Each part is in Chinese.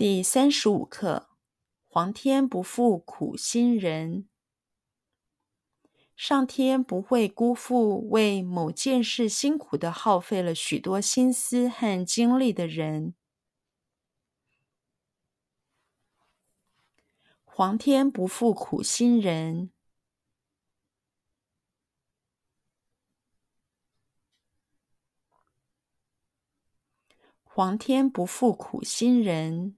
第三十五课：皇天不负苦心人。上天不会辜负为某件事辛苦地耗费了许多心思和精力的人。皇天不负苦心人。皇天不负苦心人。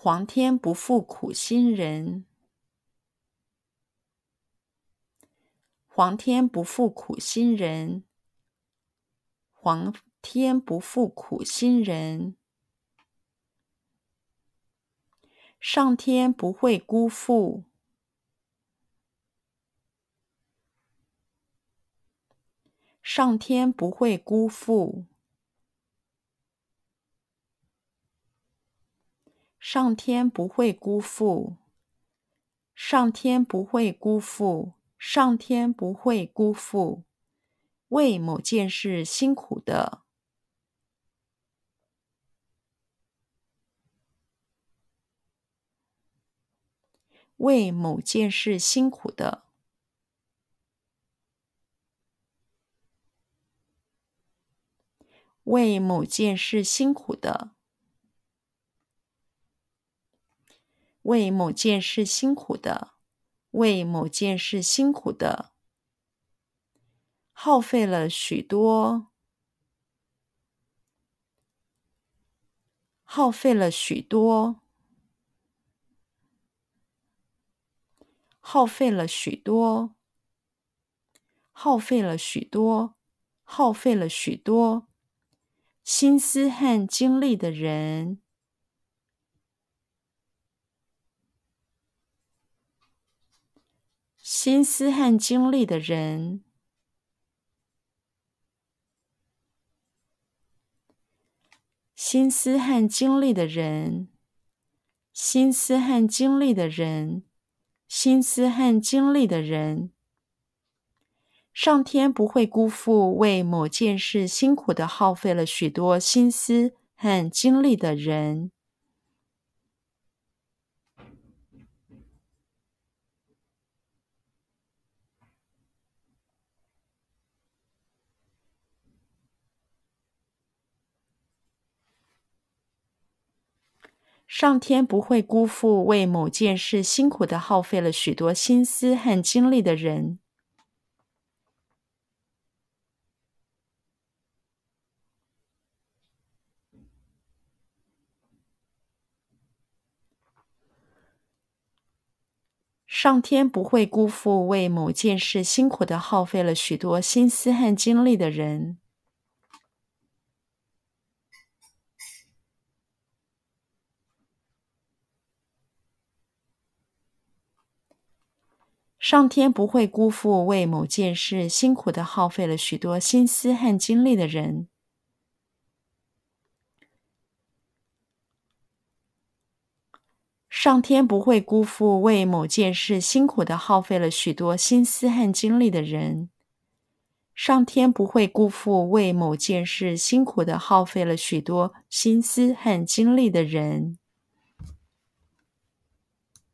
皇天不负苦心人，皇天不负苦心人，皇天不负苦心人。上天不会辜负，上天不会辜负。上天不会辜负，上天不会辜负，上天不会辜负，为某件事辛苦的，为某件事辛苦的，为某件事辛苦的。为某件事辛苦的，为某件事辛苦的，耗费了许多，耗费了许多，耗费了许多，耗费了许多，耗费了许多，心思和精力的人。心思和精力的人，心思和精力的人，心思和精力的人，心思和精力的人，上天不会辜负为某件事辛苦的耗费了许多心思和精力的人。上天不会辜负为某件事辛苦的耗费了许多心思和精力的人。上天不会辜负为某件事辛苦的耗费了许多心思和精力的人。上天不会辜负为某件事辛苦的耗费了许多心思和精力的人。上天不会辜负为某件事辛苦的耗费了许多心思和精力的人。上天不会辜负为某件事辛苦的耗费了许多心思和精力的人。